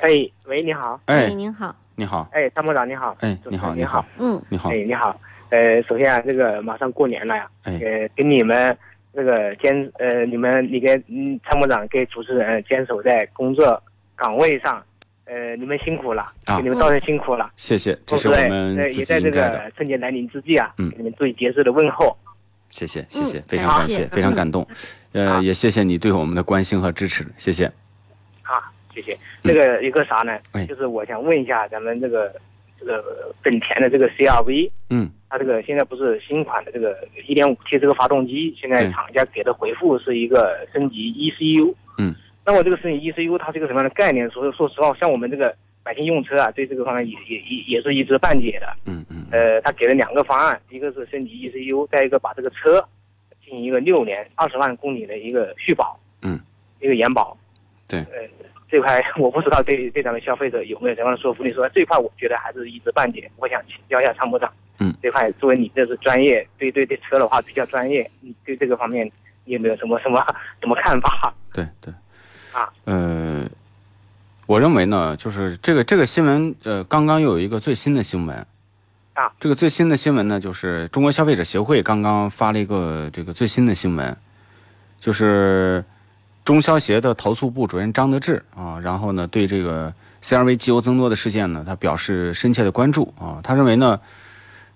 哎，喂，你好，哎，哎，您好，你好，哎，参谋长你好，哎，你好，你好，，嗯，你好。哎，，你好，呃，首先啊，这个马上过年了呀，哎。呃，给你们这个坚呃，你们你跟嗯参谋长跟主持人坚守在工作岗位上，呃，你们辛苦了，啊。给你们造成辛苦了。谢谢，这是我们呃，自己也在这个春节来临之际啊，嗯。给你们最节日的问候。谢谢，谢谢嗯，非常感谢，非常感动，呃，啊也谢谢你对我们的关心和支持，谢谢。啊，谢谢。那个一个啥呢哎？就是我想问一下咱们这个这个本田的这个 CRV，嗯，它这个现在不是新款的这个 1.5T 这个发动机，现在厂家给的回复是一个升级 ECU。嗯，那么这个升级 ECU 它是一个什么样的概念？说说实话，像我们这个百姓用车啊，对这个方面也也也也是一知半解的。嗯嗯，呃，他给了两个方案，一个是升级 ECU，再一个把这个车进行一个六年二十万公里的一个续保，嗯，一个延保。对呃，这块我不知道对对咱们消费者有没有什么样的说服力。说这块我觉得还是一知半解，我想请教一下参谋长。嗯，这块作为你这是专业，对对对车的话比较专业，你对这个方面你有没有什么什么 什么看法？对对，啊，呃，我认为呢，就是这个这个新闻，呃，刚刚又有一个最新的新闻。啊，这个最新的新闻呢，就是中国消费者协会刚刚发了一个这个最新的新闻，就是中消协的投诉部主任张德志啊，然后呢，对这个 CRV 机油增多的事件呢，他表示深切的关注啊。他认为呢，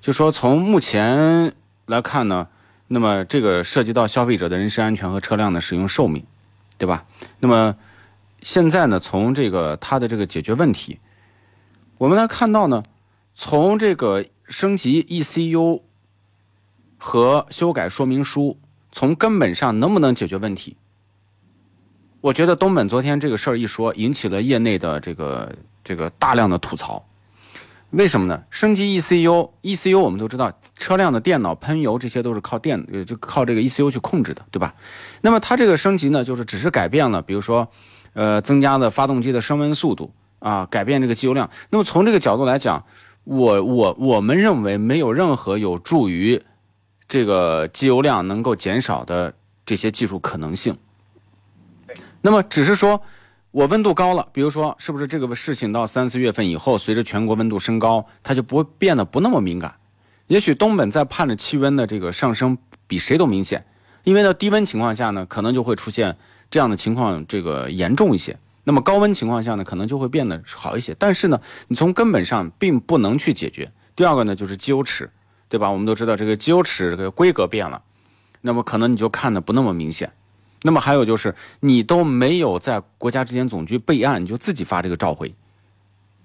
就说从目前来看呢，那么这个涉及到消费者的人身安全和车辆的使用寿命，对吧？那么现在呢，从这个它的这个解决问题，我们来看到呢，从这个升级 ECU 和修改说明书，从根本上能不能解决问题？我觉得东本昨天这个事儿一说，引起了业内的这个这个大量的吐槽。为什么呢？升级 ECU，ECU 我们都知道，车辆的电脑喷油这些都是靠电，呃，就靠这个 ECU 去控制的，对吧？那么它这个升级呢，就是只是改变了，比如说，呃，增加了发动机的升温速度啊，改变这个机油量。那么从这个角度来讲，我我我们认为没有任何有助于这个机油量能够减少的这些技术可能性。那么只是说，我温度高了，比如说是不是这个事情到三四月份以后，随着全国温度升高，它就不会变得不那么敏感。也许东本在盼着气温的这个上升比谁都明显，因为呢低温情况下呢，可能就会出现这样的情况，这个严重一些。那么高温情况下呢，可能就会变得好一些。但是呢，你从根本上并不能去解决。第二个呢，就是机油尺，对吧？我们都知道这个机油尺这个规格变了，那么可能你就看的不那么明显。那么还有就是，你都没有在国家质检总局备案，你就自己发这个召回。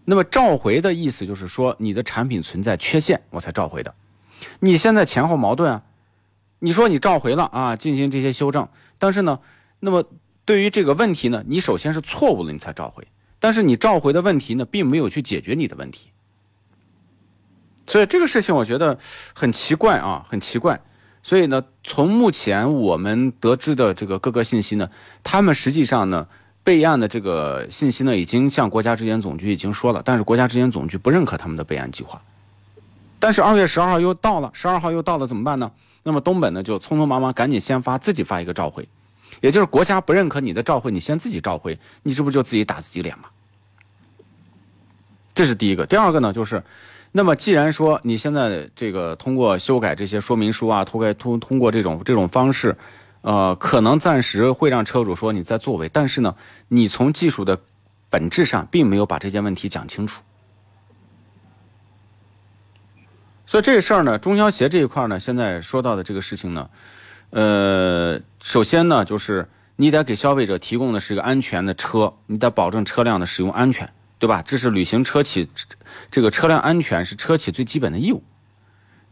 那么召回的意思就是说，你的产品存在缺陷，我才召回的。你现在前后矛盾啊！你说你召回了啊，进行这些修正，但是呢，那么对于这个问题呢，你首先是错误了，你才召回。但是你召回的问题呢，并没有去解决你的问题。所以这个事情我觉得很奇怪啊，很奇怪。所以呢，从目前我们得知的这个各个信息呢，他们实际上呢备案的这个信息呢，已经向国家质检总局已经说了，但是国家质检总局不认可他们的备案计划。但是二月十二号又到了，十二号又到了，怎么办呢？那么东本呢就匆匆忙忙赶紧先发自己发一个召回，也就是国家不认可你的召回，你先自己召回，你这不就自己打自己脸吗？这是第一个。第二个呢就是。那么，既然说你现在这个通过修改这些说明书啊，通过通通过这种这种方式，呃，可能暂时会让车主说你在作为，但是呢，你从技术的本质上并没有把这件问题讲清楚。所以这事儿呢，中消协这一块呢，现在说到的这个事情呢，呃，首先呢，就是你得给消费者提供的是一个安全的车，你得保证车辆的使用安全。对吧？这是履行车企这个车辆安全是车企最基本的义务。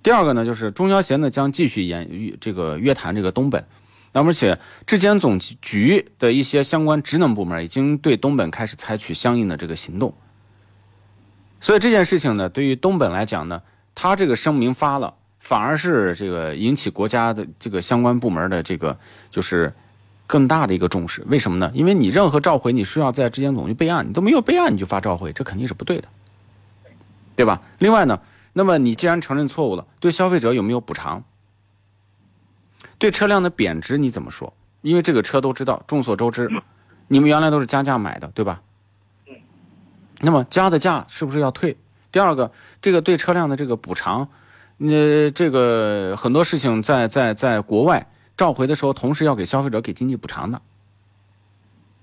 第二个呢，就是中消协呢将继续严这个约谈这个东本，那么而且质检总局的一些相关职能部门已经对东本开始采取相应的这个行动。所以这件事情呢，对于东本来讲呢，他这个声明发了，反而是这个引起国家的这个相关部门的这个就是更大的一个重视。为什么呢？因为你任何召回，你需要在质检总局备案，你都没有备案你就发召回，这肯定是不对的，对吧？另外呢，那么你既然承认错误了，对消费者有没有补偿？对车辆的贬值你怎么说？因为这个车都知道，众所周知，你们原来都是加价买的，对吧？那么加的价是不是要退？第二个，这个对车辆的这个补偿，呃，这个很多事情在在在国外召回的时候，同时要给消费者给经济补偿的。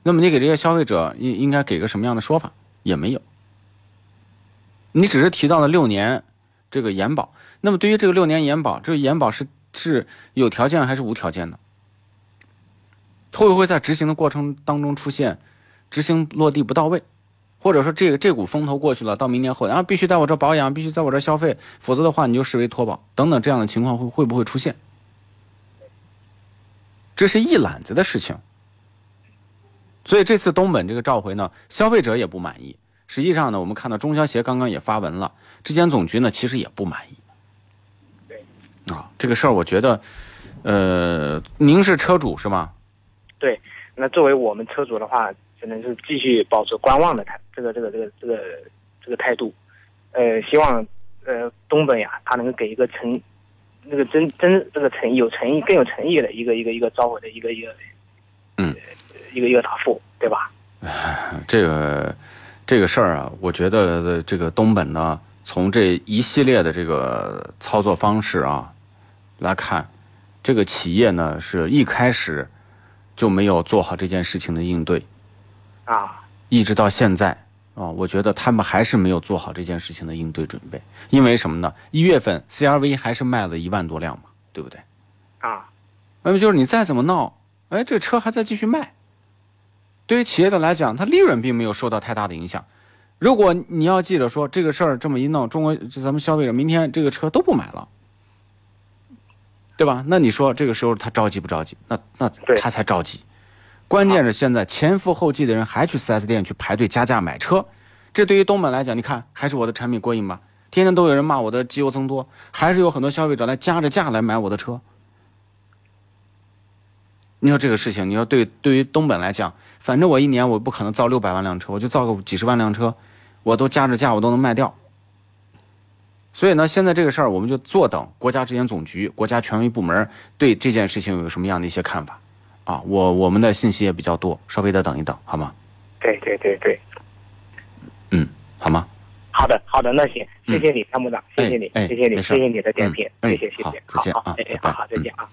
那么你给这些消费者应应该给个什么样的说法？也没有。你只是提到了六年这个延保，那么对于这个六年延保，这个延保是是有条件还是无条件的？会不会在执行的过程当中出现执行落地不到位？或者说这个这股风头过去了，到明年后啊，必须在我这保养，必须在我这消费，否则的话你就视为脱保等等这样的情况会会不会出现？这是一揽子的事情。所以这次东本这个召回呢，消费者也不满意。实际上呢，我们看到中消协刚刚也发文了，质检总局呢其实也不满意。对，啊，这个事儿我觉得，呃，您是车主是吗？对，那作为我们车主的话。只能是继续保持观望的态，这个这个这个这个这个态度，呃，希望呃东本呀，他能够给一个诚，那个真真这个诚意有诚意更有诚意的一个一个一个召回的一个一个，嗯，一个一个答复，对吧？这个这个事儿啊，我觉得这个东本呢，从这一系列的这个操作方式啊来看，这个企业呢是一开始就没有做好这件事情的应对。啊，一直到现在啊，我觉得他们还是没有做好这件事情的应对准备。因为什么呢？一月份 CRV 还是卖了一万多辆嘛，对不对？啊，那么就是你再怎么闹，哎，这车还在继续卖。对于企业的来讲，它利润并没有受到太大的影响。如果你要记着说这个事儿这么一闹，中国咱们消费者明天这个车都不买了，对吧？那你说这个时候他着急不着急？那那他才着急。关键是现在前赴后继的人还去 4S 店去排队加价买车，这对于东本来讲，你看还是我的产品过硬吧？天天都有人骂我的机油增多，还是有很多消费者来加着价来买我的车。你说这个事情，你说对对于东本来讲，反正我一年我不可能造六百万辆车，我就造个几十万辆车，我都加着价我都能卖掉。所以呢，现在这个事儿我们就坐等国家质检总局、国家权威部门对这件事情有什么样的一些看法。啊，我我们的信息也比较多，稍微的等一等，好吗？对对对对，嗯，好吗？好的好的，那行，谢谢你参谋长，谢谢你，谢谢你，谢谢你的点评，谢谢谢谢，再见啊，哎哎，好好再见啊。